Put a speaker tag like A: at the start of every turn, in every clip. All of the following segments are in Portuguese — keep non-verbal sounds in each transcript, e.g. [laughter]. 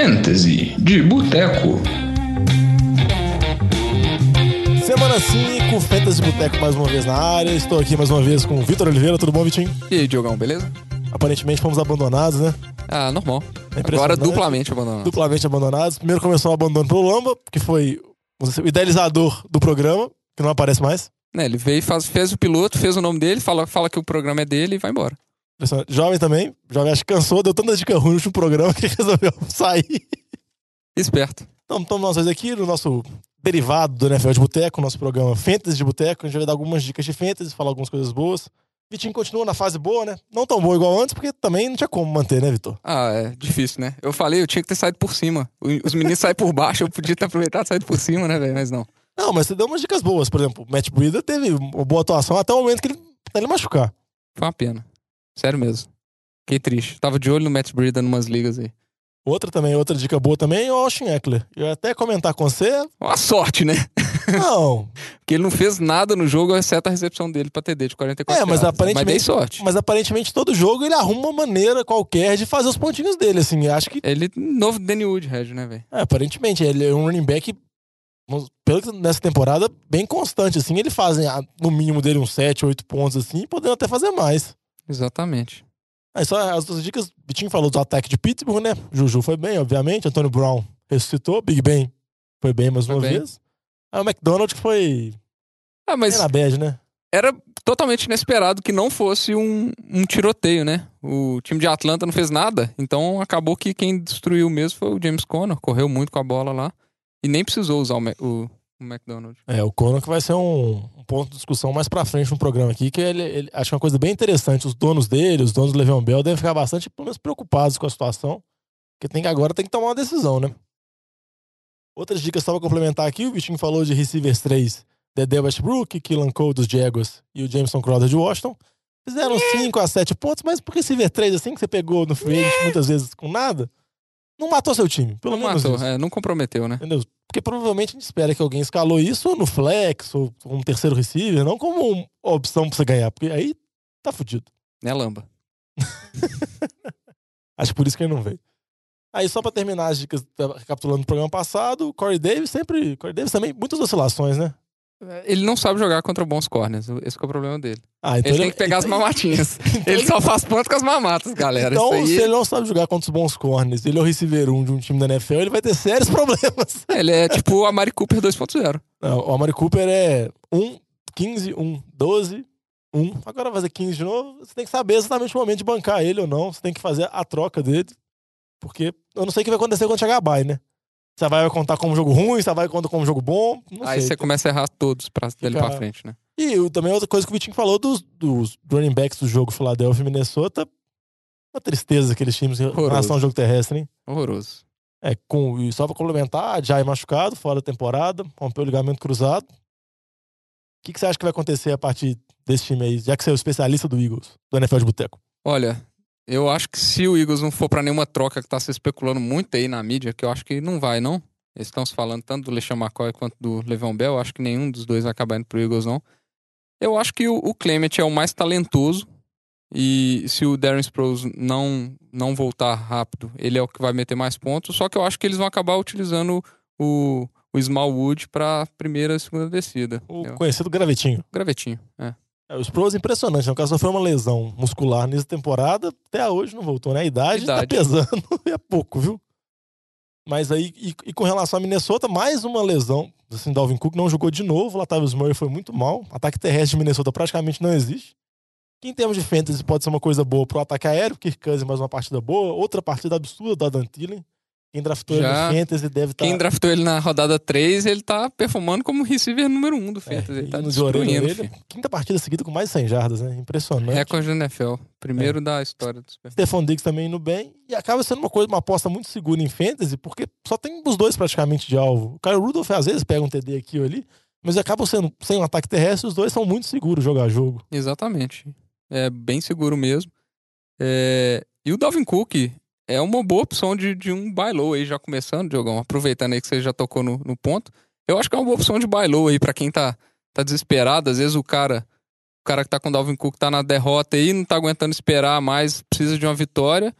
A: Fantasy de Boteco.
B: Semana 5, Fantasy Boteco mais uma vez na área. Estou aqui mais uma vez com o Vitor Oliveira. Tudo bom, Vitinho?
C: E aí, Diogão, beleza?
B: Aparentemente fomos abandonados, né?
C: Ah, normal.
B: É
C: Agora duplamente abandonado.
B: Duplamente abandonados. Primeiro começou o abandono pelo Lamba, que foi dizer, o idealizador do programa, que não aparece mais.
C: Né, ele veio, faz, fez o piloto, fez o nome dele, fala, fala que o programa é dele e vai embora.
B: Impressionante. Jovem também. Jovem acho que cansou, deu tanta dica ruim no último programa [laughs] que resolveu sair.
C: Esperto.
B: Então, estamos nós dois aqui no nosso derivado do NFL de Boteco, nosso programa Fantasy de Boteco. A gente vai dar algumas dicas de Fantasy, falar algumas coisas boas. Vitinho continua na fase boa, né? Não tão boa igual antes, porque também não tinha como manter, né, Vitor?
C: Ah, é difícil, né? Eu falei, eu tinha que ter saído por cima. Os meninos saem por baixo, eu podia ter aproveitado e saído por cima, né, velho? Mas não.
B: Não, mas você deu umas dicas boas. Por exemplo, o Matt Breida teve uma boa atuação até o momento que ele, ele machucar.
C: Foi uma pena. Sério mesmo. Fiquei triste. Tava de olho no Matt Breida numas ligas aí.
B: Outra também, outra dica boa também é o Austin Eckler. Eu ia até comentar com você.
C: Uma sorte, né?
B: Não, [laughs]
C: Porque ele não fez nada no jogo, exceto a recepção dele pra TD de 44
B: É, mas aparentemente-
C: Mas sorte.
B: mas aparentemente todo jogo ele arruma uma maneira qualquer de fazer os pontinhos dele, assim. Acho que,
C: Ele, novo Danny Woodhead, né, velho?
B: é, aparentemente, ele é um running back, pelo que nessa temporada, bem constante, assim. Ele faz ah, no mínimo dele uns 7, 8 pontos, assim, podendo até fazer mais.
C: Exatamente.
B: Aí só as duas dicas, o Vitinho falou do ataque de Pittsburgh, né? Juju foi bem, obviamente. Antônio Brown ressuscitou. Big Ben foi bem mais
C: Foi
B: uma
C: bem.
B: vez. Aí o McDonald que foi
C: Ah, mas
B: na bad, né?
C: era totalmente inesperado que não fosse um, um tiroteio, né? O time de Atlanta não fez nada, então acabou que quem destruiu mesmo foi o James Conner, correu muito com a bola lá e nem precisou usar o, o, o McDonald.
B: É, o Conor que vai ser um, um ponto de discussão mais pra frente no programa aqui, que ele, ele acho uma coisa bem interessante. Os donos dele, os donos do Le'Veon Bell, devem ficar bastante, pelo menos, preocupados com a situação. Porque tem que agora tem que tomar uma decisão, né? Outras dicas só pra complementar aqui, o Vitinho falou de receivers 3, Dedé Westbrook, Killan Cole dos Jaguars e o Jameson Crowder de Washington. Fizeram 5 a 7 pontos, mas por receiver 3, assim, que você pegou no free muitas vezes com nada, não matou seu time. Pelo
C: não
B: menos
C: matou, é, não comprometeu, né?
B: Entendeu? Porque provavelmente a gente espera que alguém escalou isso no flex ou como terceiro receiver, não como opção pra você ganhar, porque aí tá fudido.
C: Né, Lamba? [laughs]
B: Acho por isso que ele não veio. Aí só pra terminar as dicas, tá, recapitulando o programa passado, Corey Davis sempre. Corey Davis também, muitas oscilações, né?
C: Ele não sabe jogar contra bons corners, esse que é o problema dele.
B: Ah, então
C: Ele tem que pegar as mamatinhas. [laughs] Ele só faz ponto com as mamatas, galera.
B: Então,
C: Isso
B: se
C: aí...
B: ele não sabe jogar contra os bons corners, ele é o receiver 1 de um time da NFL, ele vai ter sérios [laughs] problemas.
C: Ele é tipo a Mari Cooper 2.0.
B: Não, o Amari Cooper é 1, 15, 1, 12, 1. Agora fazer 15 de novo. Você tem que saber exatamente o momento de bancar ele ou não. Você tem que fazer a troca dele. Porque eu não sei o que vai acontecer quando chegar a bye, né? Você vai contar como jogo ruim, você vai contar como jogo bom.
C: Aí
B: sei.
C: você começa a errar todos pra, dele
B: Fica-
C: pra frente, né?
B: E o- também outra coisa que o Vitinho falou dos, dos running backs do jogo Philadelphia e Minnesota. Uma tristeza aqueles times em
C: Horroroso.
B: relação ao jogo terrestre, hein?
C: Horroroso.
B: É, com, e só pra complementar, Jai machucado, fora da temporada, rompeu o ligamento cruzado. O que, que você acha que vai acontecer a partir desse time aí, já que você é o especialista do Eagles, do NFL de Boteco?
C: Olha, eu acho que se o Eagles não for pra nenhuma troca que tá se especulando muito aí na mídia, que eu acho que não vai, não. Eles estão se falando tanto do LeSean McCoy quanto do Le'Veon Bell. Eu acho que nenhum dos dois vai acabar indo pro Eagles, não. Eu acho que o, o Clement é o mais talentoso. E se o Darren Sproles não, não voltar rápido, ele é o que vai meter mais pontos. Só que eu acho que eles vão acabar utilizando o, o Smallwood pra primeira e segunda descida.
B: O
C: Eu-
B: conhecido gravetinho.
C: Gravetinho, é.
B: É, o Sproles é impressionante, né? O cara sofreu uma lesão muscular nessa temporada, até hoje não voltou, né? A idade,
C: Idade.
B: tá pesando, [laughs] é pouco, viu? Mas aí, e, e com relação a Minnesota, mais uma lesão. Assim, Dalvin Cook não jogou de novo, Latavius Murray foi muito mal. Ataque terrestre de Minnesota praticamente não existe. Que em termos de fantasy pode ser uma coisa boa pro ataque aéreo, Kirk Cousins mais uma partida boa, outra partida absurda do Adam Thielen. Quem draftou ele
C: Já-
B: no fantasy deve estar...
C: Quem draftou ele na rodada 3, ele tá performando como receiver número 1 do Fantasy. ele tá destruindo, filho.
B: Quinta partida seguida com mais de 100 jardas, né? Impressionante.
C: Recorde da NFL.
B: É.
C: Primeiro da história do Super
B: Stefan Diggs também indo bem. E acaba sendo uma coisa, uma aposta muito segura em fantasy, porque só tem os dois praticamente de alvo. O Kyle Rudolph às vezes pega um TD aqui ou ali, mas acabam sendo sem um ataque terrestre, os dois são muito seguros jogar jogo.
C: Exatamente. É bem seguro mesmo. É, E o Dalvin Cook é uma boa opção de, de um buy low aí, já começando, Diogão. Aproveitando aí que você já tocou no, no ponto. Eu acho que é uma boa opção de buy low aí pra quem tá, tá desesperado. Às vezes o cara, o cara que tá com o Dalvin Cook tá na derrota aí, não tá aguentando esperar mais, precisa de uma vitória.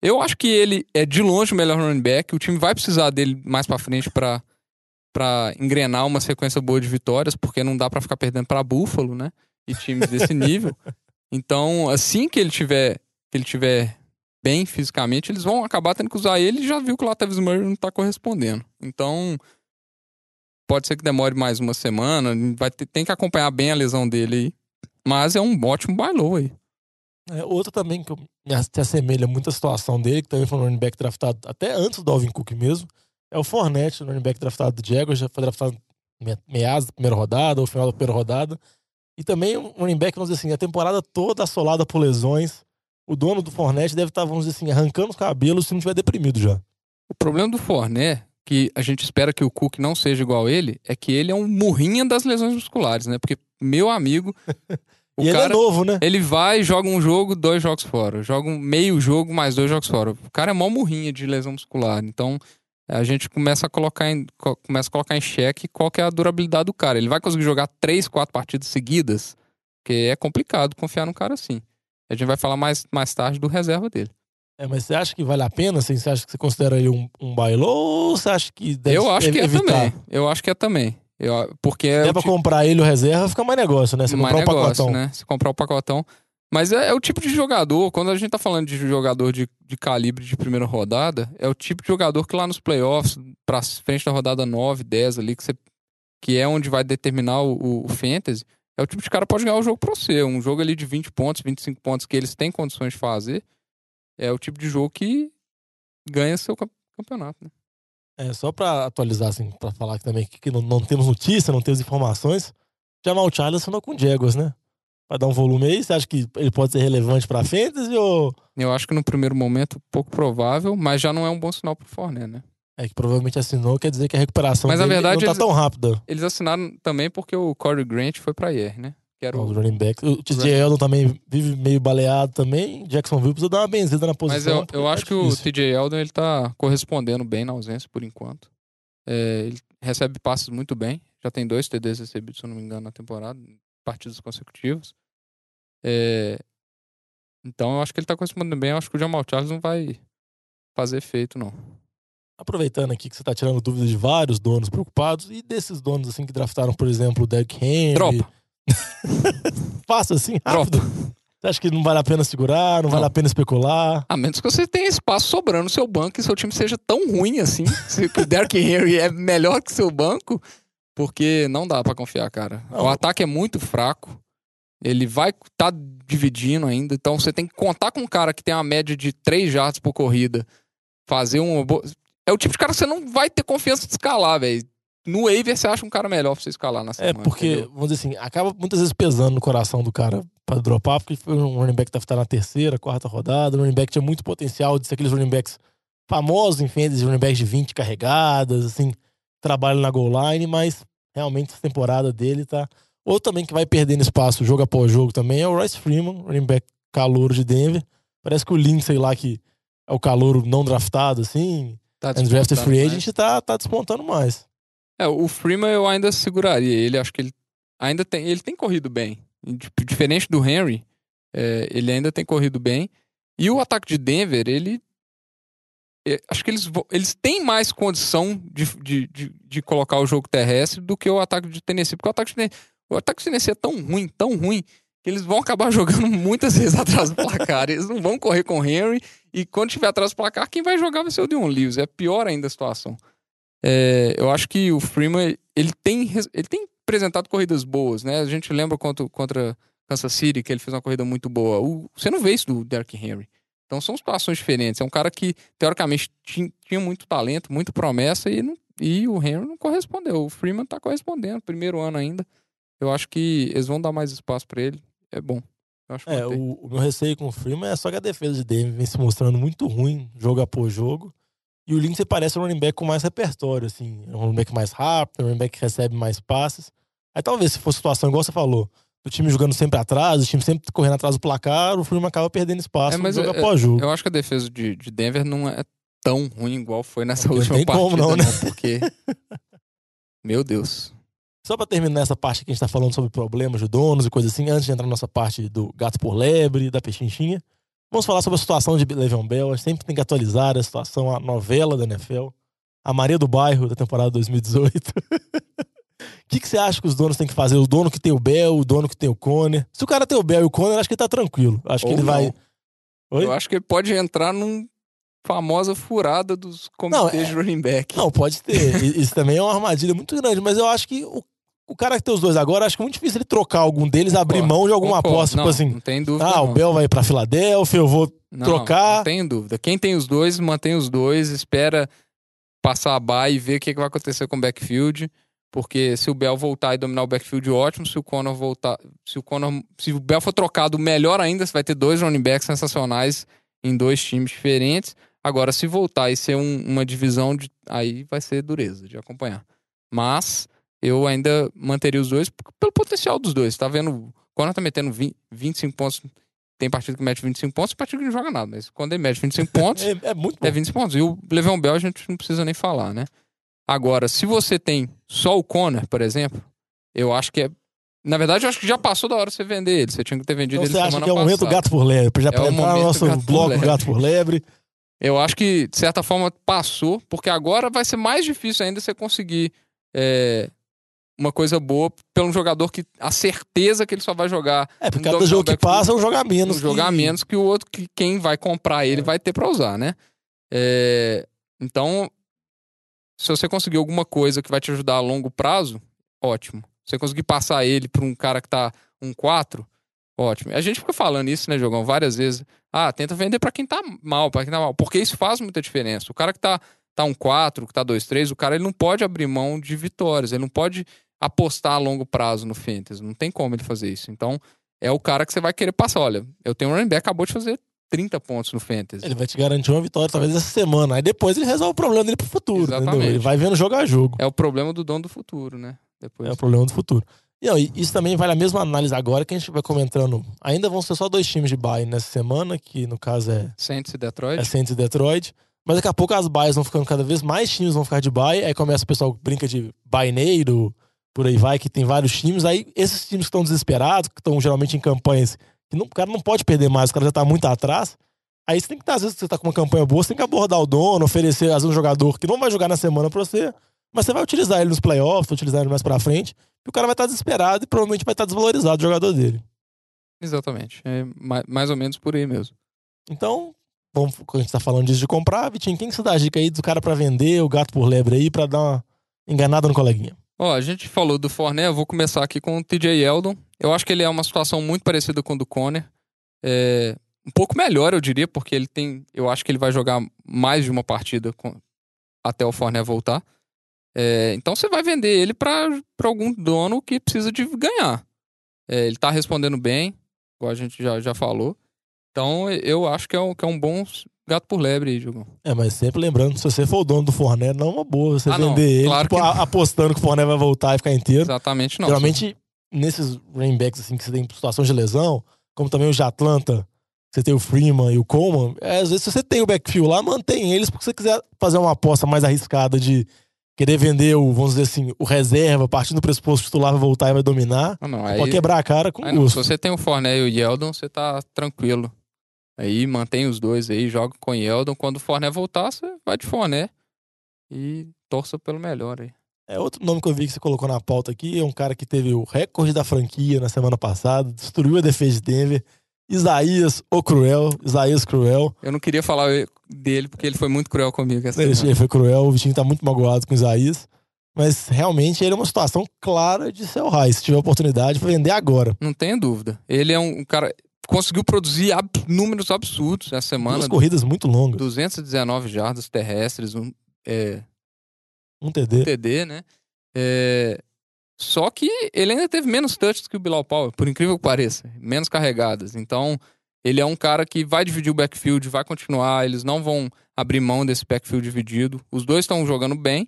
C: Eu acho que ele é de longe o melhor running back. O time vai precisar dele mais pra frente pra, pra engrenar uma sequência boa de vitórias, porque não dá pra ficar perdendo pra Buffalo, né? E times desse nível. [laughs] Então, assim que ele tiver, que ele tiver bem fisicamente, eles vão acabar tendo que usar ele e já viu que o Latavius Murray não tá correspondendo. Então, pode ser que demore mais uma semana, vai ter, tem que acompanhar bem a lesão dele aí. Mas é um ótimo bailou aí.
B: É, outro também que se assemelha muito à situação dele, que também foi um running back draftado até antes do Alvin Cook mesmo, é o Fournette, o running back draftado do Jaguars, já foi draftado meados da primeira rodada, ou final da primeira rodada. E também um running back, vamos dizer assim, a temporada toda assolada por lesões. O dono do Fournette deve estar, vamos dizer assim, arrancando os cabelos se não estiver deprimido já.
C: O problema do Fournette, que a gente espera que o Cook não seja igual a ele, é que ele é um murrinha das lesões musculares, né? Porque, meu amigo, [laughs] o
B: e ele
C: cara,
B: é novo, né?
C: ele vai, joga um jogo, dois jogos fora. Joga um meio jogo, mais dois jogos fora. O cara é mó murrinha de lesão muscular. Então, a gente começa a colocar em, co- começa a colocar em xeque qual que é a durabilidade do cara. Ele vai conseguir jogar três, quatro partidas seguidas? Porque é complicado confiar num cara assim. A gente vai falar mais, mais tarde do reserva dele.
B: É, mas você acha que vale a pena? Assim, você acha que você considera ele um, um bailou ou você acha que deve
C: eu acho que é
B: evitar?
C: também. Eu acho que é também. Eu, porque é o
B: pra
C: ti-
B: comprar ele o reserva, fica mais negócio, né? Você
C: mais
B: comprar o
C: negócio,
B: pacotão.
C: né? Se comprar o pacotão. Mas é, é o tipo de jogador, quando a gente tá falando de jogador de, de calibre de primeira rodada, é o tipo de jogador que lá nos playoffs, pra frente da rodada 9, 10 ali, que, você, que é onde vai determinar o, o, o fantasy, é o tipo de cara que pode ganhar o jogo pra você. Um jogo ali de 20 pontos, 25 pontos que eles têm condições de fazer, é o tipo de jogo que ganha seu cam- campeonato. Né?
B: É, só pra atualizar, assim, pra falar aqui também que não, não temos notícia, não temos informações. Jamal Charles assinou com o Jaguars, né? Pra dar um volume aí, você acha que ele pode ser relevante pra Fantasy ou...
C: Eu acho que no primeiro momento, pouco provável, mas já não é um bom sinal pro Forné, né?
B: É que provavelmente assinou, quer dizer que a recuperação
C: Mas, na verdade,
B: não tá
C: eles-
B: tão rápida.
C: Eles assinaram também porque o Corey Grant foi pra IR, né? Que era
B: Os
C: o...
B: running backs. O TJ Eldon também vive meio baleado também. Jacksonville precisa dar uma benzida na
C: Mas
B: posição.
C: eu,
B: porque
C: eu
B: tá
C: acho que o. TJ Eldon ele tá correspondendo bem na ausência por enquanto. É, ele recebe passes muito bem. Já tem dois TDs recebidos, se eu não me engano, na temporada, em partidas consecutivas. É, então eu acho que ele tá correspondendo bem. Eu acho que o Jamal Charles não vai fazer efeito, não.
B: Aproveitando aqui que você tá tirando dúvidas de vários donos preocupados e desses donos assim que draftaram, por exemplo, o Derrick Henry.
C: Dropa. [laughs]
B: Fácil assim, rápido.
C: Dropa.
B: Você acha que não vale a pena segurar, não, vale
C: Não.
B: a pena especular?
C: A menos que você tenha espaço sobrando no seu banco e seu time seja tão ruim assim. se o Derrick Henry é melhor que seu banco, porque não dá pra confiar, cara.
B: Não.
C: O ataque é muito fraco. Ele vai estar dividindo ainda. Então você tem que contar com um cara que tem uma média de 3 jardas por corrida. Fazer um. É o tipo de cara que você não vai ter confiança de escalar, velho. No waiver você acha um cara melhor pra você escalar na
B: É
C: semana.
B: porque,
C: entendeu?
B: vamos dizer assim, acaba muitas vezes pesando no coração do cara pra dropar, porque foi um running back que tá na terceira, quarta rodada. Um running back que tinha muito potencial de ser aqueles running backs famosos em fantasy, running backs de 20 carregadas, assim, trabalham na goal line, mas realmente essa temporada dele tá. Outro também que vai perdendo espaço jogo após jogo também é o Royce Freeman, running back calouro de Denver. Parece que o Lindsay lá, que é o calouro não draftado, assim,
C: Tá
B: undrafted free
C: mais.
B: agent, tá, tá despontando mais.
C: É, o Freeman eu ainda seguraria ele. Acho que ele ainda tem. Ele tem corrido bem. Diferente do Henry, é, ele ainda tem corrido bem. E o ataque de Denver, ele. é, acho que eles, eles têm mais condição de, de, de, de colocar o jogo terrestre do que o ataque de Tennessee. Porque o ataque de, o ataque de Tennessee é tão ruim, tão ruim, eles vão acabar [laughs] jogando muitas vezes atrás do placar. Eles não vão correr com o Henry. E quando tiver atrás do placar, quem vai jogar vai ser o Dion Lewis. É pior ainda a situação. É, eu acho que o Freeman ele tem, ele tem apresentado corridas boas, né? A gente lembra contra, contra Kansas City que ele fez uma corrida muito boa. O- você não vê isso do Derrick Henry. Então são situações diferentes. É um cara que, teoricamente, tin- tinha muito talento, muita promessa e, não- e o Henry não correspondeu. O Freeman tá correspondendo, primeiro ano ainda. Eu acho que eles vão dar mais espaço pra ele. É bom. Eu acho que
B: É, o, o meu receio com o Freeman é só que a defesa de Denver vem se mostrando muito ruim, jogo após jogo. E o Lindsay parece um running back com mais repertório, assim. É um running back mais rápido, um running back que recebe mais passes. Aí talvez, se fosse situação igual você falou, do time jogando sempre atrás, o time sempre correndo atrás do placar, o Freeman acaba perdendo espaço
C: É, mas
B: jogo após jogo.
C: Eu acho que a defesa de, de Denver não é tão ruim igual foi nessa
B: Não
C: última
B: tem
C: partida,
B: como não, né?
C: porque... [laughs] Meu Deus.
B: Só pra terminar essa parte que a gente tá falando sobre problemas de donos e coisa assim, antes de entrar na nossa parte do gato por lebre, da pechinchinha, Vamos falar sobre a situação de Le'Veon Bell. A gente sempre tem que atualizar a situação, a novela da NFL. A Maria do Bairro da temporada 2018. O [laughs] que, que você acha que os donos têm que fazer? O dono que tem o Bell, o dono que tem o Conner. Se o cara tem o Bell e o Conner, acho que ele tá tranquilo. Acho
C: Ou
B: que ele
C: não.
B: vai. Oi?
C: Eu acho que ele pode entrar num famosa furada dos comitês
B: Não, é-
C: de running back.
B: Não, pode ter. [laughs] Isso também é uma armadilha muito grande, mas eu acho que o, o cara que tem os dois agora, acho que é muito difícil ele trocar algum deles, abrir mão de alguma
C: concordo.
B: aposta,
C: não,
B: tipo assim.
C: Não tem dúvida.
B: Ah, o
C: não.
B: Bell vai pra Filadélfia, eu vou.
C: Não,
B: trocar.
C: Não tem dúvida. Quem tem os dois, mantém os dois, espera passar a bye e ver o que, que vai acontecer com o backfield. Porque se o Bell voltar e dominar o backfield, ótimo. Se o Conor voltar. Se o Conor. Se o Bell for trocado, melhor ainda. Você vai ter dois running backs sensacionais em dois times diferentes. Agora, se voltar e ser um- uma divisão, de, aí vai ser dureza de acompanhar. Mas eu ainda manteria os dois pelo potencial dos dois. Tá vendo? O Conor tá metendo 20, 25 pontos. Tem partido que mete 25 pontos, partido que não joga nada. Mas quando ele mete 25 [laughs] pontos,
B: É, é muito bom.
C: é 20 pontos. E o Le'Veon Bell a gente não precisa nem falar, né? Agora, se você tem só o Conor, por exemplo, eu acho que é. Na verdade, eu acho que já passou da hora de você vender ele. Você tinha que ter vendido
B: Então
C: ele
B: você acha que é o momento
C: passada.
B: gato por lebre? Já
C: É o
B: entrar no
C: momento
B: nosso
C: gato por
B: bloco
C: lebre.
B: gato por lebre.
C: Eu acho que, de certa forma, passou, porque agora vai ser mais difícil ainda você conseguir é, uma coisa boa pelo jogador que a certeza que ele só vai jogar
B: É, porque
C: Um
B: cada jogo que passa é um jogar menos.
C: um jogar
B: que-
C: menos que o outro que quem vai comprar ele
B: É.
C: vai ter pra usar, né? É, então, se você conseguir alguma coisa que vai te ajudar a longo prazo, ótimo. Se você conseguir passar ele pra um cara que tá um 4, ótimo. A gente fica falando isso, né, Jogão, várias vezes. Ah, tenta vender pra quem tá mal, para quem tá mal, porque isso faz muita diferença. O cara que tá tá um 4, que tá 2-3, o cara ele não pode abrir mão de vitórias, ele não pode apostar a longo prazo no Fantasy, não tem como ele fazer isso. Então, é o cara que você vai querer passar. Olha, eu tenho um running back acabou de fazer 30 pontos no Fantasy.
B: Ele vai te garantir uma vitória, talvez essa semana. Aí depois ele resolve o problema dele pro futuro.
C: Exatamente.
B: Entendeu? Ele vai vendo jogo a jogo.
C: É o problema do dono do futuro, né? Depois.
B: É o problema do futuro. E, e isso também vale a mesma análise agora que a gente vai comentando. Ainda vão ser só dois times de bye nessa semana, que no caso é,
C: Saints e Detroit.
B: é Saints e Detroit. Mas daqui a pouco as byes vão ficando cada vez mais times vão ficar de bye. Aí começa o pessoal brinca de baineiro, por aí vai, que tem vários times. Aí esses times que estão desesperados, que estão geralmente em campanhas que não- o cara não pode perder mais, o cara já tá muito atrás. Aí você tem que estar, às vezes, você tá com uma campanha boa, você tem que abordar o dono, oferecer, às vezes, um jogador que não vai jogar na semana pra você, mas você vai utilizar ele nos playoffs, utilizar ele mais pra frente, e o cara vai estar desesperado e provavelmente vai estar desvalorizado o jogador dele.
C: Exatamente. É ma- mais ou menos por aí mesmo.
B: Então, vamos, quando a gente tá falando disso de comprar, Vitinho, quem que você dá a dica aí do cara pra vender, o gato por lebre aí, pra dar uma enganada no coleguinha?
C: Ó, a gente falou do Forné, eu vou começar aqui com o TJ Eldon. Eu acho que ele é uma situação muito parecida com o do Conner. É, um pouco melhor, eu diria, porque ele tem. Eu acho que ele vai jogar mais de uma partida com- até o Forné voltar. É, então você vai vender ele para algum dono que precisa de ganhar. É, ele tá respondendo bem, igual a gente já, já falou. Então eu acho que é um, que é um bom gato por lebre aí, Diogão.
B: É, mas sempre lembrando, se você for o dono do Forné, não é uma boa você
C: Ah, não,
B: vender ele,
C: claro
B: tipo,
C: que não.
B: apostando que o Forné vai voltar e ficar inteiro.
C: Exatamente não.
B: Geralmente, nesses running backs assim, que você tem situações de lesão, como também os de Atlanta, você tem o Freeman e o Coleman, é, às vezes se você tem o backfield lá, mantém eles, porque se você quiser fazer uma aposta mais arriscada de querer vender o, vamos dizer assim, o reserva, partindo do pressuposto que o titular vai voltar e vai dominar,
C: Ah, não,
B: pode
C: aí-
B: quebrar a cara com
C: Aí não, se você tem o Forné e o Yeldon, você tá tranquilo. Aí mantém os dois aí, joga com o Yeldon. Quando o Forné voltar, você vai de Forné. E torça pelo melhor aí.
B: É outro nome que eu vi que você colocou na pauta aqui, é um cara que teve o recorde da franquia na semana passada, destruiu a defesa de Denver, Isaías, o Cruel, Isaías Cruel.
C: Eu não queria falar dele porque ele foi muito cruel comigo essa
B: Ele, foi cruel, o Vitinho tá muito magoado com o Isaías. Mas realmente ele é uma situação clara de sell high. Se tiver oportunidade, vender agora.
C: Não tenha dúvida. Ele é um cara. Conseguiu produzir ab- números absurdos essa semana.
B: Duas corridas muito longas.
C: 219 jardas terrestres, um é,
B: Um TD.
C: TD, né? É, Só que ele ainda teve menos touches que o Bilal Powell, por incrível que pareça. Menos carregadas. Então, ele é um cara que vai dividir o backfield, vai continuar. Eles não vão abrir mão desse backfield dividido. Os dois estão jogando bem.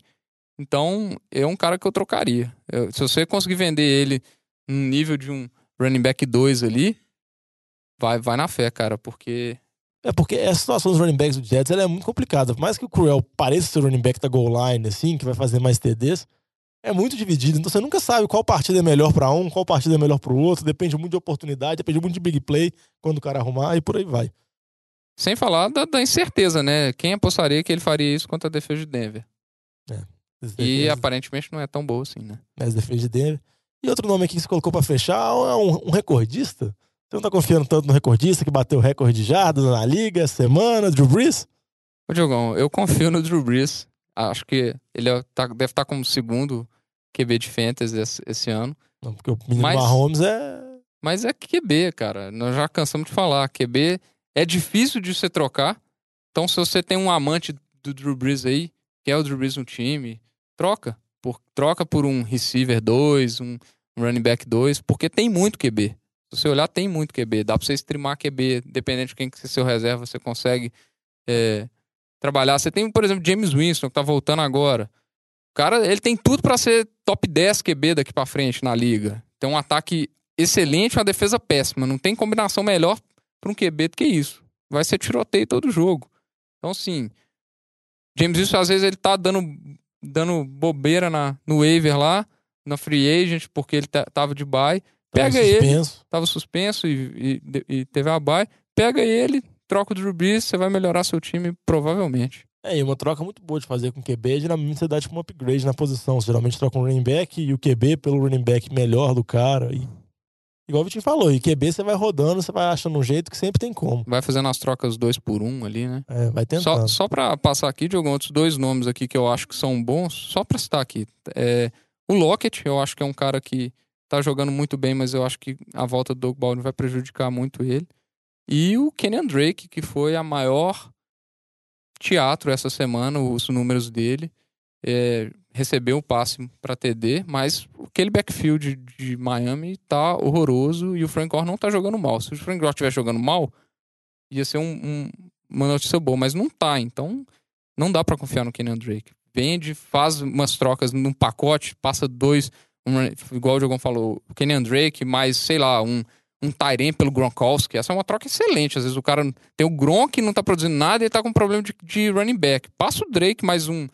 C: Então, é um cara que eu trocaria. Eu- se você conseguir vender ele no nível de um running back 2 ali, vai, vai na fé, cara, porque
B: É porque essa situação dos running backs do Jets ela é muito complicada. Por mais que o Cruel pareça ser o running back da goal line, assim, que vai fazer mais TDs, é muito dividido. Então você nunca sabe qual partida é melhor pra um, qual partida é melhor pro outro. Depende muito de oportunidade, depende muito de big play, quando o cara arrumar e por aí vai.
C: Sem falar da, da incerteza, né? Quem apostaria que ele faria isso contra a defesa de Denver? E aparentemente não é tão boa assim, né?
B: Mas defesa de Denver. E outro nome aqui que você colocou pra fechar é um, um recordista. Você não tá confiando tanto no recordista que bateu o recorde de jardas na liga, semana, Drew Brees?
C: Ô, Diogão, eu confio no Drew Brees. Acho que ele é- tá- deve estar como segundo QB de Fantasy esse, esse ano.
B: Não, porque o menino
C: Mas-
B: Mahomes é.
C: Mas é QB, cara. Nós já cansamos de falar. QB é difícil de você trocar. Então, se você tem um amante do Drew Brees aí, quer o Drew Brees no time, troca. Por, troca por um receiver 2, um running back 2, porque tem muito QB. Se você olhar, tem muito QB. Dá pra você streamar QB, dependendo de quem que é seu reserva, você consegue é, trabalhar. Você tem, por exemplo, James Winston, que tá voltando agora. O cara, ele tem tudo pra ser top 10 QB daqui pra frente na liga. Tem um ataque excelente, uma defesa péssima. Não tem combinação melhor pra um QB do que isso. Vai ser tiroteio todo jogo. Então, assim, James Winston, às vezes, ele tá dando, dando bobeira na, no waiver lá, na free agent, porque ele tá- tava de bye.
B: Tava
C: Pega ele,
B: suspenso.
C: tava suspenso e, e- e teve a bye. Pega ele, troca o Drew Brees, você vai melhorar seu time, provavelmente.
B: É, e uma troca muito boa de fazer com o QB é geralmente você dá tipo um upgrade na posição. Você geralmente troca um running back e o QB pelo running back melhor do cara. E, igual o Vitinho falou, e QB você vai rodando, você vai achando um jeito que sempre tem como.
C: Vai fazendo as trocas dois por um ali, né?
B: É, vai
C: Só,
B: tentando.
C: só pra passar aqui, Diogo, outros dois nomes aqui que eu acho que são bons, só pra citar aqui. É, o Lockett, eu acho que é um cara que tá jogando muito bem, mas eu acho que a volta do Doug Baldwin vai prejudicar muito ele. E o Kenyan Drake, que foi a maior teatro essa semana, os números dele. É, recebeu um passe para TD, mas aquele backfield de Miami tá horroroso e o Frank Gore não tá jogando mal. Se o Frank Gore estiver jogando mal, ia ser um- um- uma notícia boa, mas não tá, então não dá para confiar no Kenyan Drake. Vende, faz umas trocas num pacote, passa dois, um- igual o Diogão falou, o Kenyan Drake, mais, sei lá, um, um Tyrene pelo Gronkowski. Essa é uma troca excelente. Às vezes o cara tem o Gronk e não tá produzindo nada e ele tá com problema de, de running back. Passa o Drake mais um,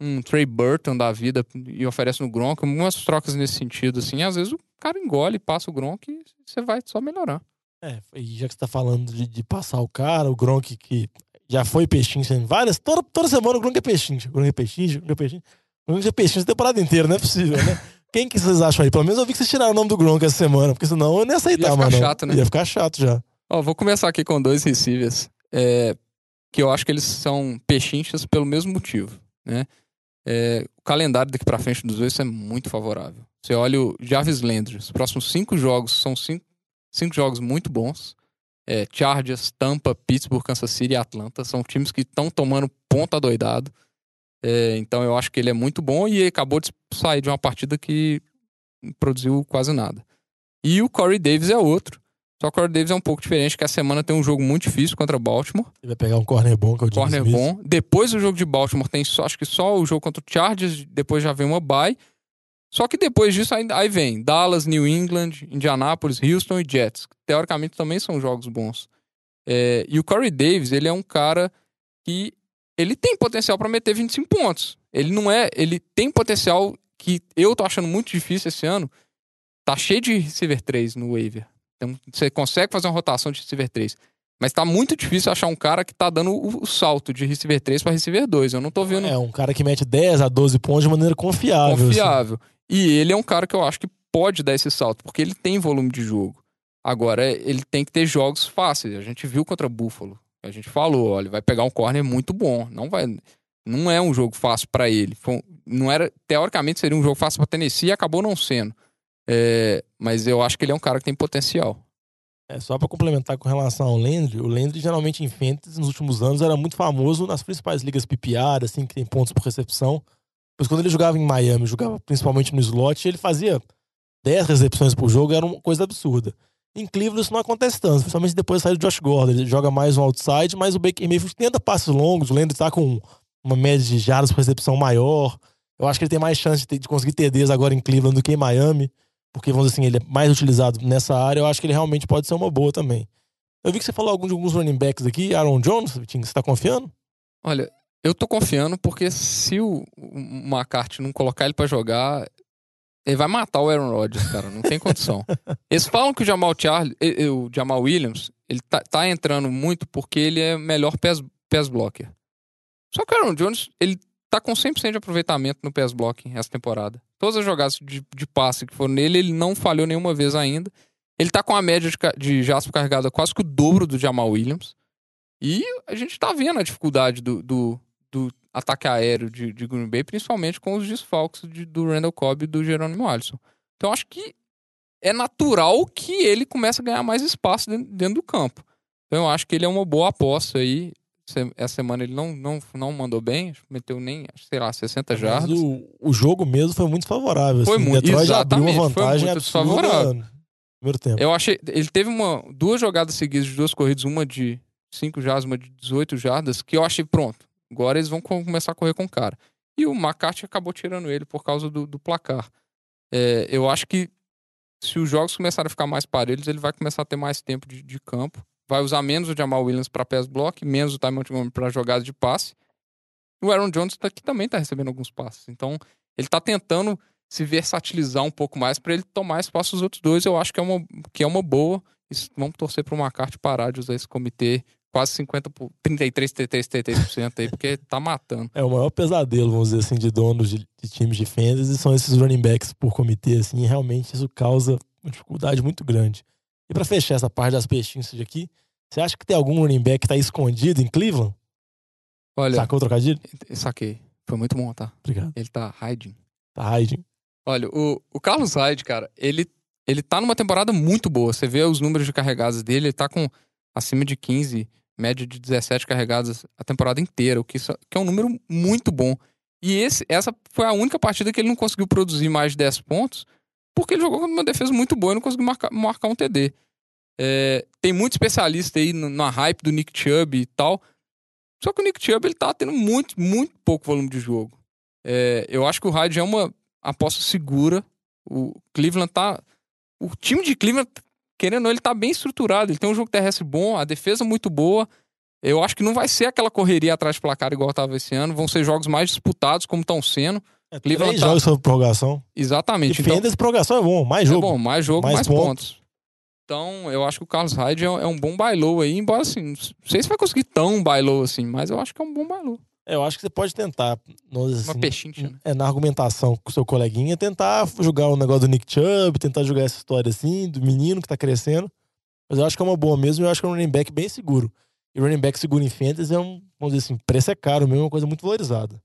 C: um Trey Burton da vida e oferece no Gronk. Umas trocas nesse sentido, assim. Às vezes o cara engole, passa o Gronk e você vai só melhorar.
B: É, e já que você tá falando de, de passar o cara, o Gronk que já foi peixinho em várias. Toda, toda semana o Gronk é peixinho. O Gronk é peixinho, o Gronk é peixinho. O Gronk é peixinho a temporada inteira, não é possível, né? [laughs] Quem que vocês acham aí? Pelo menos eu vi que vocês tiraram o nome do Gronk essa semana, porque senão eu ia aceitar,
C: Ia ficar
B: mano.
C: chato, né?
B: Ia ficar chato já.
C: Ó, vou começar aqui com dois receivers é, que eu acho que eles são pechinchas pelo mesmo motivo, né? É, o calendário daqui pra frente dos dois é muito favorável. Você olha o Jarvis Landry, os próximos cinco jogos são cinco, cinco jogos muito bons. É, Chargers, Tampa, Pittsburgh, Kansas City e Atlanta são times que estão tomando ponta doidado. É, então eu acho que ele é muito bom e acabou de sair de uma partida que produziu quase nada. E o Corey Davis é outro. Só que o Corey Davis é um pouco diferente, que a semana tem um jogo muito difícil contra Baltimore.
B: Ele vai pegar um corner bom, que é o
C: Corner
B: Smith.
C: bom. Depois do jogo de Baltimore tem só, acho que só o jogo contra o Chargers, depois já vem uma bye. Só que depois disso aí, aí vem Dallas, New England, Indianapolis, Houston e Jets. que Teoricamente também são jogos bons. É, e o Corey Davis, ele é um cara que ele tem potencial para meter 25 pontos. Ele não é, ele tem potencial que eu tô achando muito difícil esse ano. Tá cheio de receiver 3 no waiver. Então você consegue fazer uma rotação de receiver 3. Mas tá muito difícil achar um cara que tá dando o, salto de receiver 3 para receiver 2. Eu não tô vendo
B: É, um cara que mete 10 a 12 pontos de maneira confiável. assim.
C: confiável. E ele é um cara que eu acho que pode dar esse salto, porque ele tem volume de jogo. Agora, ele tem que ter jogos fáceis. A gente viu contra Buffalo. A gente falou, olha, vai pegar um corner muito bom. Não vai. Não é um jogo fácil pra ele. Não era, teoricamente seria um jogo fácil pra Tennessee e acabou não sendo. É, mas eu acho que ele é um cara que tem potencial.
B: É, só pra complementar com relação ao Landry, o Landry geralmente em Fantasy nos últimos anos era muito famoso nas principais ligas PPR, assim, que tem pontos por recepção. Pois quando ele jogava em Miami, jogava principalmente no slot, ele fazia 10 recepções por jogo, era uma coisa absurda. Em Cleveland isso não acontece tanto, principalmente depois da saída do Josh Gordon. Ele joga mais um outside, mas o Baker Mayfield tenta passes longos, o Landry tá com uma média de jardas por recepção maior. Eu acho que ele tem mais chance de, ter- de conseguir TDs agora em Cleveland do que em Miami porque vamos dizer assim, ele é mais utilizado nessa área, eu acho que ele realmente pode ser uma boa também. Eu vi que você falou alguns, de alguns running backs aqui, Aaron Jones, Vitinho, você tá confiando?
C: Olha, eu tô confiando porque se o, o McCarthy não colocar ele pra jogar, ele vai matar o Aaron Rodgers, cara. Não tem condição. [laughs] Eles falam que o Jamal Charles, o Jamal Williams, ele tá, tá entrando muito porque ele é melhor pass, pass blocker. Só que o Aaron Jones, ele tá com 100% de aproveitamento no pass blocking essa temporada. Todas as jogadas de, de passe que foram nele, ele não falhou nenhuma vez ainda. Ele tá com a média de, de jaspe carregada quase que o dobro do Jamal Williams. E a gente tá vendo a dificuldade do, do, do ataque aéreo de, de, Green Bay, principalmente com os desfalques de, do Randall Cobb e do Jerônimo Alisson. Então acho que é natural que ele comece a ganhar mais espaço dentro, dentro do campo. Então eu acho que ele é uma boa aposta aí. Essa semana ele não, não, não mandou bem, meteu nem, sei lá, 60 jardas.
B: O, o jogo mesmo foi muito favorável.
C: Foi
B: assim.
C: muito,
B: Detroit
C: exatamente,
B: abriu uma vantagem
C: foi muito desfavorável.
B: no primeiro tempo.
C: Eu achei. Ele teve uma, duas jogadas seguidas de duas corridas, uma de 5 jardas, uma de 18 jardas, que eu achei pronto. Agora eles vão começar a correr com o cara. E o McCarthy acabou tirando ele por causa do, do placar. É, eu acho que se os jogos começarem a ficar mais parelhos, ele vai começar a ter mais tempo de, de campo. Vai usar menos o Jamal Williams para pass block, menos o Ty Montgomery para jogada de passe. O Aaron Jones tá, que também está recebendo alguns passes. Então, ele está tentando se versatilizar um pouco mais para ele tomar espaço dos outros dois. Eu acho que é uma, que é uma boa. Vamos torcer para o McCarthy parar de usar esse comitê quase 50 por 33, 33, 33% aí, porque tá matando.
B: É o maior pesadelo, vamos dizer assim, de donos de, de times de fantasy são esses running backs por comitê, assim, e realmente isso causa uma dificuldade muito grande. E para fechar essa parte das peixinhas de aqui, você acha que tem algum running back que tá escondido em Cleveland?
C: Olha,
B: Sacou o trocadilho?
C: saquei. Foi muito bom, tá?
B: Obrigado.
C: Ele tá hiding.
B: Tá hiding.
C: Olha, o, o Carlos Hyde, cara, ele, ele tá numa temporada muito boa. Você vê os números de carregadas dele, ele tá com acima de 15, média de 17 carregadas a temporada inteira, o que, isso- que é um número muito bom. E esse, essa foi a única partida que ele não conseguiu produzir mais de 10 pontos, porque ele jogou com uma defesa muito boa e não conseguiu marcar, marcar um TD. É, tem muito especialista aí na hype do Nick Chubb e tal. Só que o Nick Chubb ele tá tendo muito, muito pouco volume de jogo. É, eu acho que o Hyde é uma aposta segura. O Cleveland tá. O time de Cleveland, querendo ou não, ele tá bem estruturado. Ele tem um jogo terrestre bom, a defesa muito boa. Eu acho que não vai ser aquela correria atrás de placar igual tava esse ano. Vão ser jogos mais disputados, como estão sendo.
B: É,
C: Cleveland
B: três
C: tá-
B: jogos sobre prorrogação.
C: Exatamente. Então,
B: fantasy prorrogação é bom, mais
C: é
B: jogo.
C: bom, mais jogo,
B: mais
C: mais,
B: pontos.
C: pontos. Então, eu acho que o Carlos Hyde é, é um bom bailou aí, embora assim, não sei se vai conseguir tão bailou assim, mas eu acho que é um bom bailou.
B: É, eu acho que você pode tentar,
C: Uma
B: assim,
C: pechincha, né?
B: é, na argumentação com o seu coleguinha, tentar jogar o negócio do Nick Chubb, tentar jogar essa história assim, do menino que tá crescendo. Mas eu acho que é uma boa mesmo e eu acho que é um running back bem seguro. E running back seguro em fantasy é um, vamos dizer assim, preço é caro mesmo, é uma coisa muito valorizada.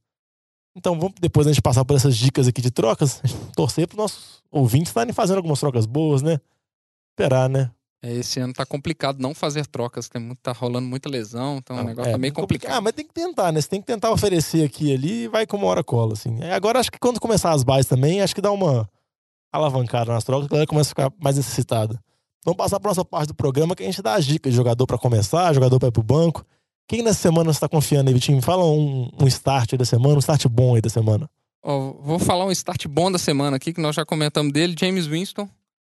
B: Então, vamos, depois a gente passar por essas dicas aqui de trocas, [laughs] torcer para nossos ouvintes estarem fazendo algumas trocas boas, né? Esperar, né?
C: É, esse ano tá complicado não fazer trocas, tem muito, tá rolando muita lesão, então o negócio
B: É,
C: tá meio
B: complicado. Ah,
C: complicado.
B: mas tem que tentar, né? Você tem que tentar oferecer aqui e ali e vai como hora cola, assim. É, agora acho que quando começar as bases também, acho que dá uma alavancada nas trocas, a galera começa a ficar mais necessitada. Vamos passar para nossa parte do programa que a gente dá as dicas de jogador para começar, jogador para ir pro banco. Quem nessa semana você tá confiando aí, Vitinho? Fala um, um start aí da semana, um start bom aí da semana.
C: Ó, vou falar um start bom da semana aqui, que nós já comentamos dele, James Winston.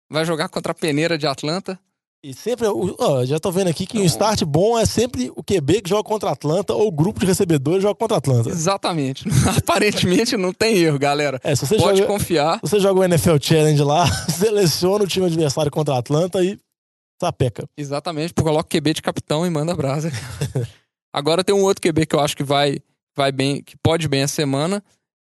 C: Vai jogar contra a peneira de Atlanta.
B: E sempre, ó, já tô vendo aqui que um start bom é sempre o QB que joga contra Atlanta ou o grupo de recebedores joga contra Atlanta.
C: Exatamente. [laughs] Aparentemente não tem erro, galera.
B: É, se você
C: Pode
B: joga,
C: confiar.
B: Você joga o NFL Challenge lá, [laughs] seleciona o time adversário contra Atlanta e sapeca.
C: Exatamente, porque coloca o QB de capitão e manda brasa. [laughs] Agora tem um outro QB que eu acho que vai, vai bem, que pode bem a semana,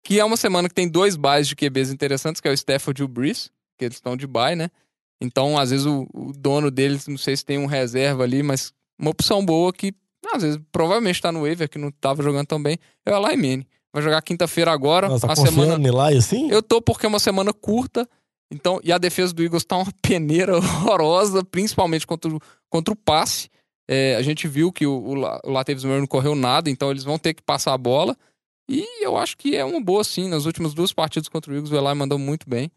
C: que é uma semana que tem dois buys de QBs interessantes, que é o Stafford e o Breeze, que eles estão de buy, né? Então, às vezes, o, o dono deles, não sei se tem um reserva ali, mas uma opção boa que, às vezes, provavelmente tá no waiver, que não tava jogando tão bem, é o Manning. Vai jogar quinta-feira agora,
B: Nossa, tá
C: a semana...
B: em Eli assim?
C: Eu tô porque é uma semana curta, então, e a defesa do Eagles tá uma [laughs] peneira horrorosa, principalmente contra, o- contra o passe. É, a gente viu que o, o, o Latavius Murray não correu nada, então eles vão ter que passar a bola. E eu acho que é uma boa, sim. Nas últimas duas partidas contra o Eagles, o Eli mandou muito bem.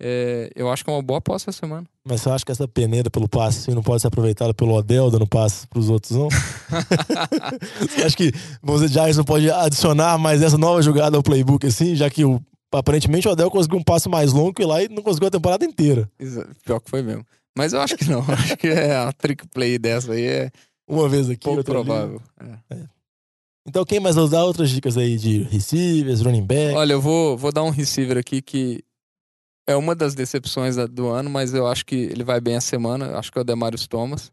C: É, eu acho que é uma boa aposta essa semana.
B: Mas você acha que essa peneira pelo passe assim, não pode ser aproveitada pelo Odell dando passe pros outros, não? [laughs] você acha que dizer, Giants não pode adicionar mais essa nova jogada ao playbook, assim, já que o, aparentemente o Odell conseguiu um passe mais longo que o Eli não conseguiu a temporada inteira.
C: Pior que foi mesmo. Mas eu acho que não. [laughs] acho que é a trick play dessa aí é
B: Uma vez aqui,
C: pouco
B: outra
C: provável. É.
B: Então quem mais vai usar outras dicas aí de receivers, running back?
C: Olha, eu vou, vou dar um receiver aqui que é uma das decepções do ano, mas eu acho que ele vai bem a semana. Acho que é o Demarius Thomas.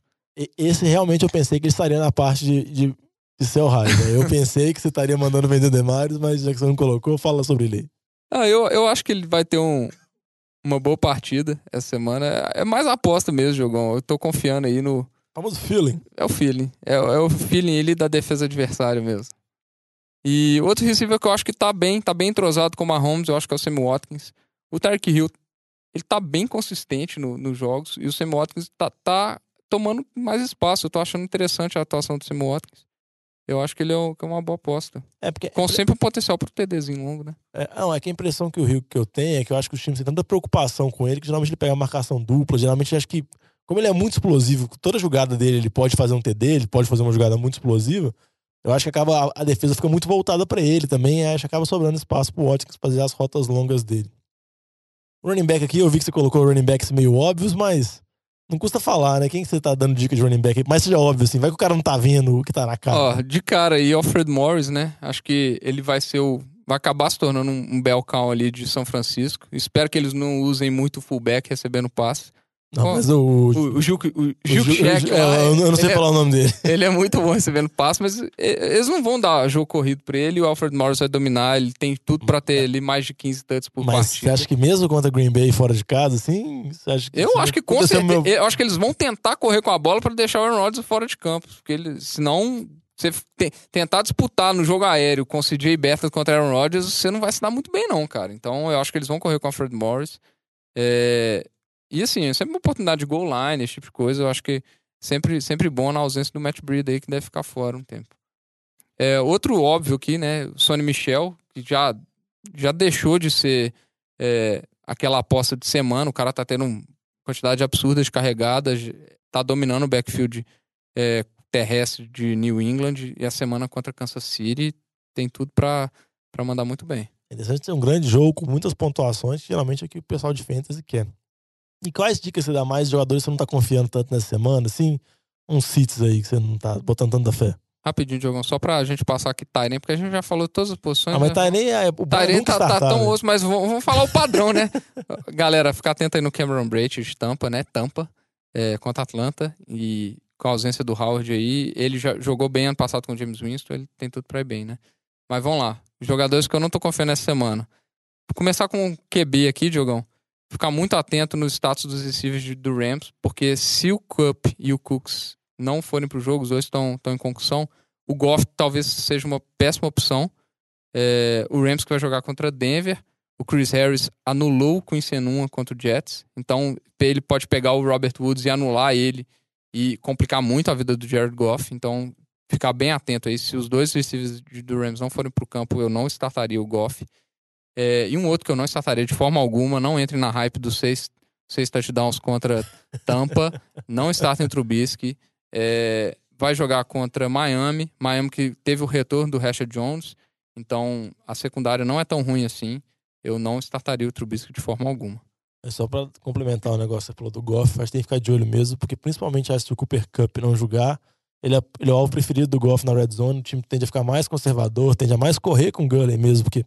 B: Esse realmente eu pensei que ele estaria na parte de, de, de ser o raio. né? Eu [laughs] pensei que você estaria mandando vender o Demarius, mas já que você não colocou, fala sobre ele.
C: Ah, eu, eu acho que ele vai ter um, uma boa partida essa semana. É é mais aposta mesmo, Jogão. Eu tô confiando aí no.
B: Famoso feeling.
C: É o feeling. É, é o feeling ali da defesa adversária mesmo. E outro receiver que eu acho que tá bem, tá bem entrosado com o Mahomes, eu acho que é o Sammy Watkins. O Tarek Hill, ele tá bem consistente no- nos jogos. E o Watkins tá, tá tomando mais espaço. Eu tô achando interessante a atuação do Watkins. Eu acho que ele é, um- que é uma boa aposta.
B: É porque.
C: Com sempre um potencial pro TDzinho longo, né?
B: É, não, é que a impressão que o Rio que eu tenho é que eu acho que os times têm tanta preocupação com ele que geralmente ele pega a marcação dupla. Geralmente eu acho que, como ele é muito explosivo, toda jogada dele ele pode fazer um TD, ele pode fazer uma jogada muito explosiva. Eu acho que acaba a, a defesa fica muito voltada pra ele também. e Acho que acaba sobrando espaço pro Watkins fazer as rotas longas dele. Running back aqui, eu vi que você colocou running backs meio óbvios, mas não custa falar, né? Quem que você tá dando dica de running back? Mas seja óbvio assim, vai que o cara não tá vendo o que tá na cara.
C: Ó, de cara aí, Alfred Morris, né? Acho que ele vai ser o. Vai acabar se tornando um, um bel ali de São Francisco. Espero que eles não usem muito fullback recebendo passe.
B: Não, mas o.
C: O, o Gil, o
B: o
C: Check
B: é,
C: lá,
B: eu, não sei
C: é,
B: falar o nome dele.
C: ele é muito bom recebendo passe, mas eles não vão dar jogo corrido pra ele. O Alfred Morris vai dominar. Ele tem tudo pra ter ali mais de 15 touches por
B: Mas você
C: partida.
B: acha que mesmo contra Green Bay fora de casa, assim? Você acha que
C: Eu acho que com certeza.
B: meu-
C: Eu acho que eles vão tentar correr com a bola pra deixar o Aaron Rodgers fora de campo. Porque ele, senão, você te- tentar disputar no jogo aéreo com o CJ Beathard contra Aaron Rodgers, você não vai se dar muito bem, não, cara. Então eu acho que eles vão correr com o Fred Morris. É, E assim, é sempre uma oportunidade de goal line, esse tipo de coisa. Eu acho que sempre, sempre bom na ausência do Matt Breed aí, que deve ficar fora um tempo. É, outro óbvio aqui, né? O Sonny Michel, que já, já deixou de ser é, aquela aposta de semana. O cara tá tendo uma quantidade absurda de carregadas, tá dominando o backfield é, terrestre de New England. E a semana contra Kansas City tem tudo pra mandar muito bem.
B: É interessante ter um grande jogo com muitas pontuações, geralmente é o que o pessoal de fantasy quer. E quais dicas você dá mais de jogadores que você não tá confiando tanto nessa semana? Assim, uns sits aí que você não tá botando tanta fé.
C: Rapidinho, Diogão, só pra gente passar aqui Tyrene, porque a gente já falou todas as posições.
B: Ah, mas
C: né?
B: nem é, o nunca
C: tá, tá tão
B: né?
C: osso, mas vamos, vamos falar o padrão, né? [laughs] Galera, ficar atento aí no Cameron Brate de Tampa, né? Tampa, é, contra Atlanta. E com a ausência do Howard aí, ele já jogou bem ano passado com o James Winston, ele tem tudo pra ir bem, né? Mas vamos lá. Jogadores que eu não tô confiando essa semana. Vou começar com o QB aqui, Diogão. Ficar muito atento nos status dos receivers do Rams, porque se o Cup e o Cooks não forem pro jogo, os dois estão em concussão, o Goff talvez seja uma péssima opção. É, o Rams que vai jogar contra Denver. O Chris Harris anulou o Quincy contra o Jets. Então, ele pode pegar o Robert Woods e anular ele e complicar muito a vida do Jared Goff. Então, ficar bem atento aí. Se os dois receivers do Rams não forem pro campo, eu não startaria o Goff. É, e um outro que eu não startaria de forma alguma, não entre na hype dos seis, seis touchdowns contra Tampa. [laughs] não startem o Trubisky. É, vai jogar contra Miami. Miami que teve o retorno do Rashad Jones. Então, a secundária não é tão ruim assim. Eu não startaria o Trubisky de forma alguma.
B: É só pra complementar o negócio que você falou do Goff, acho que tem que ficar de olho mesmo, porque principalmente acho que se o Cooper Cup não jogar, ele é, ele é o alvo preferido do Goff na red zone, o time tende a ficar mais conservador, tende a mais correr com o Gurley mesmo, porque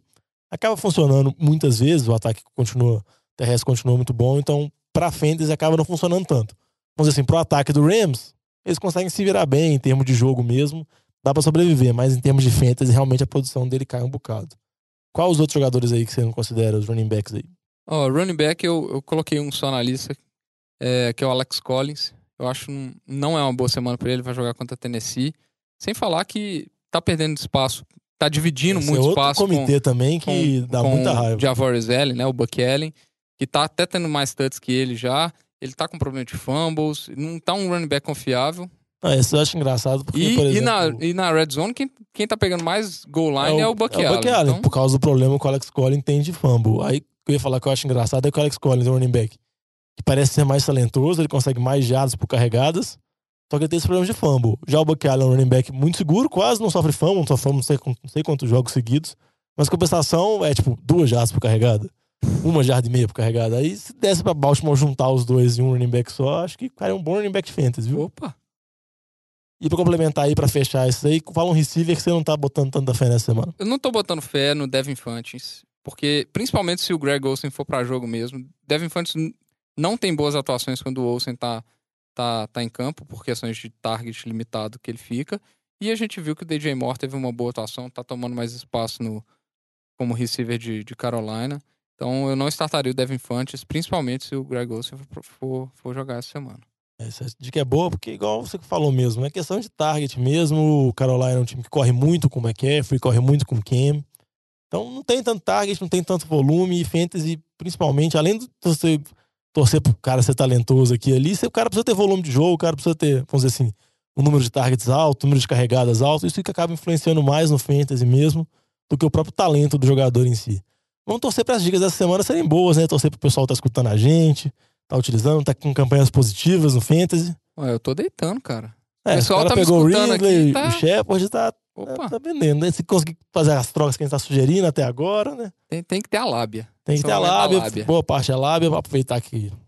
B: acaba funcionando muitas vezes, o ataque continua, terrestre continua muito bom, então pra Fantasy acaba não funcionando tanto. Vamos dizer assim, pro ataque do Rams, eles conseguem se virar bem em termos de jogo mesmo, dá pra sobreviver, mas em termos de Fantasy, realmente a produção dele cai um bocado. Quais os outros jogadores aí que você não considera os running backs aí?
C: Ó, running back, eu, eu coloquei um só na lista, é, que é o Alex Collins. Eu acho que não- é uma boa semana pra ele, vai jogar contra Tennessee. Sem falar que tá perdendo espaço, tá dividindo
B: Esse é
C: muito
B: outro
C: espaço com,
B: comitê também que dá
C: com
B: muita
C: o
B: raiva.
C: Javorius Allen, né, o Buck Allen, que tá até tendo mais touches que ele já. Ele tá com problema de fumbles, não tá um running back confiável.
B: Ah, isso eu acho engraçado porque,
C: E,
B: por
C: e
B: exemplo,
C: na, e na red zone, quem, quem tá pegando mais goal line é o, Buck
B: é o
C: Allen.
B: Buck Allen,
C: Então,
B: por causa do problema que o Alex Collins tem de fumble. Aí o eu ia falar que eu acho engraçado é que o Alex Collins é um running back que parece ser mais talentoso, ele consegue mais jardas por carregadas, só que ele tem esse problema de fumble. Já o Buck Allen é um running back muito seguro, quase não sofre fumble, não sofre fumble não sei, não sei quantos jogos seguidos, mas compensação é tipo duas jardas por carregada, uma jarda e meia por carregada. Aí se desse pra Baltimore juntar os dois em um running back só, acho que cara é um bom running back de fantasy, viu?
C: opa,
B: E pra complementar aí, pra fechar isso aí, fala um receiver que você não tá botando tanta fé nessa semana.
C: eu não tô botando fé no Devin Funches, porque principalmente se o Greg Olsen for pra jogo mesmo, Devin Funches n- não tem boas atuações quando o Olsen tá, tá, tá em campo por questões de target limitado que ele fica. E a gente viu que o DJ Moore teve uma boa atuação, tá tomando mais espaço no, como receiver de, de Carolina. Então eu não startaria o Devin Fantes, principalmente se o Greg Olsen for, for, for jogar essa semana.
B: Essa dica é boa, porque igual você falou mesmo, é questão de target mesmo. O Carolina é um time que corre muito com o McCaffrey, corre muito com o Cam. Então não tem tanto target, não tem tanto volume. E fantasy, principalmente, além de você torcer pro cara ser talentoso aqui e ali, o cara precisa ter volume de jogo, o cara precisa ter, vamos dizer assim, um número de targets alto, um número de carregadas alto. Isso que acaba influenciando mais no fantasy mesmo do que o próprio talento do jogador em si. Vamos torcer para as dicas dessa semana serem boas, né? Torcer pro pessoal tá escutando a gente, tá utilizando, tá com campanhas positivas no Fantasy.
C: Ué, eu tô deitando, cara.
B: É,
C: O pessoal
B: o cara
C: tá me
B: pegou o
C: escutando
B: Ridley,
C: aqui, tá-
B: o Shepard, tá,
C: Opa,
B: tá vendendo, né? Se conseguir fazer as trocas que a gente tá sugerindo até agora, né?
C: tem, tem que ter a lábia.
B: Tem que
C: Esse
B: ter a
C: da
B: lábia,
C: lábia.
B: boa parte é lábia, pra aproveitar que o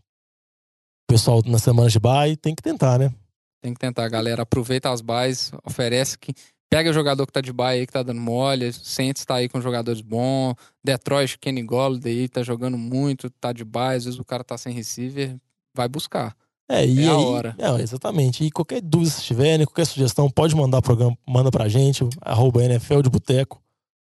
B: pessoal na semana de bye tem que tentar, né?
C: Tem que tentar, galera. Aproveita as buys, oferece que. Pega o jogador que tá de bye aí, que tá dando mole. Saints tá aí com jogadores bons. Detroit, Kenny Golladay tá jogando muito, tá de bye. Às vezes o cara tá sem receiver. Vai buscar.
B: É, e
C: É a
B: aí,
C: hora.
B: É, exatamente. E qualquer dúvida se tiver, né, qualquer sugestão, pode mandar o programa, manda pra gente, arroba NFL de Boteco.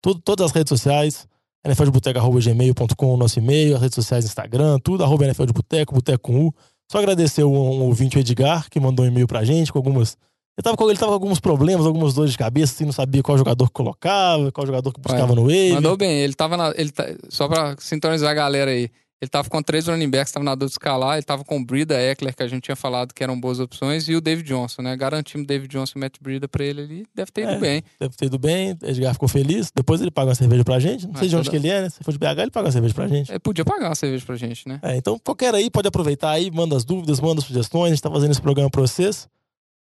B: Tudo, todas as redes sociais, nfldeboteco.gmail.com, nosso e-mail, as redes sociais, Instagram, tudo, arroba NFL de Boteco, Boteco com U. Só agradecer um, um ouvinte, o Edgar, que mandou um e-mail pra gente com algumas. Ele tava, com, ele tava com alguns problemas, algumas dores de cabeça, assim, não sabia qual jogador que colocava, qual jogador que buscava no wave.
C: Mandou bem. Ele tava na. Ele tá, só pra sintonizar a galera aí. Ele tava com três running backs, tava na dor de escalar. Ele tava com o Brida Eckler, que a gente tinha falado que eram boas opções, e o David Johnson, né? Garantimos o David Johnson e o Matt Brida pra ele ali. Deve ter ido
B: É.
C: bem.
B: Deve ter ido bem, Edgar ficou feliz. Depois ele paga uma cerveja pra gente. Não
C: Ah,
B: sei de onde
C: toda-
B: que ele é, né? Se for de BH, ele paga uma cerveja pra gente.
C: Ele podia pagar uma cerveja pra gente, né?
B: É, então qualquer aí pode aproveitar aí, manda as dúvidas, manda sugestões. A gente tá fazendo esse programa pra vocês.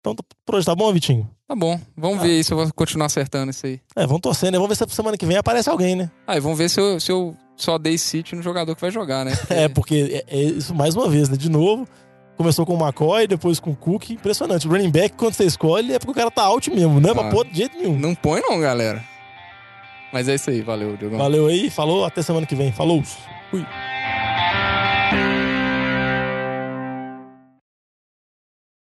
B: Então por hoje tá bom, Vitinho?
C: Tá bom. Vamos
B: Ah.
C: ver aí se eu vou continuar acertando isso aí.
B: É, vamos torcer, né? Vamos ver se semana que vem aparece alguém, né?
C: Ah, e vamos ver se eu, se eu só dei City no jogador que vai jogar, né? Porque- [laughs]
B: É, porque é, é isso mais uma vez, né? De novo, começou com o McCoy, depois com o Cook. Impressionante. O running back, quando você escolhe, é porque o cara tá out mesmo, não é pra
C: Ah.
B: pôr de jeito nenhum.
C: Não põe não, galera. Mas é isso aí. Valeu, Diogão.
B: Valeu aí, falou, até semana que vem. Falou! Fui.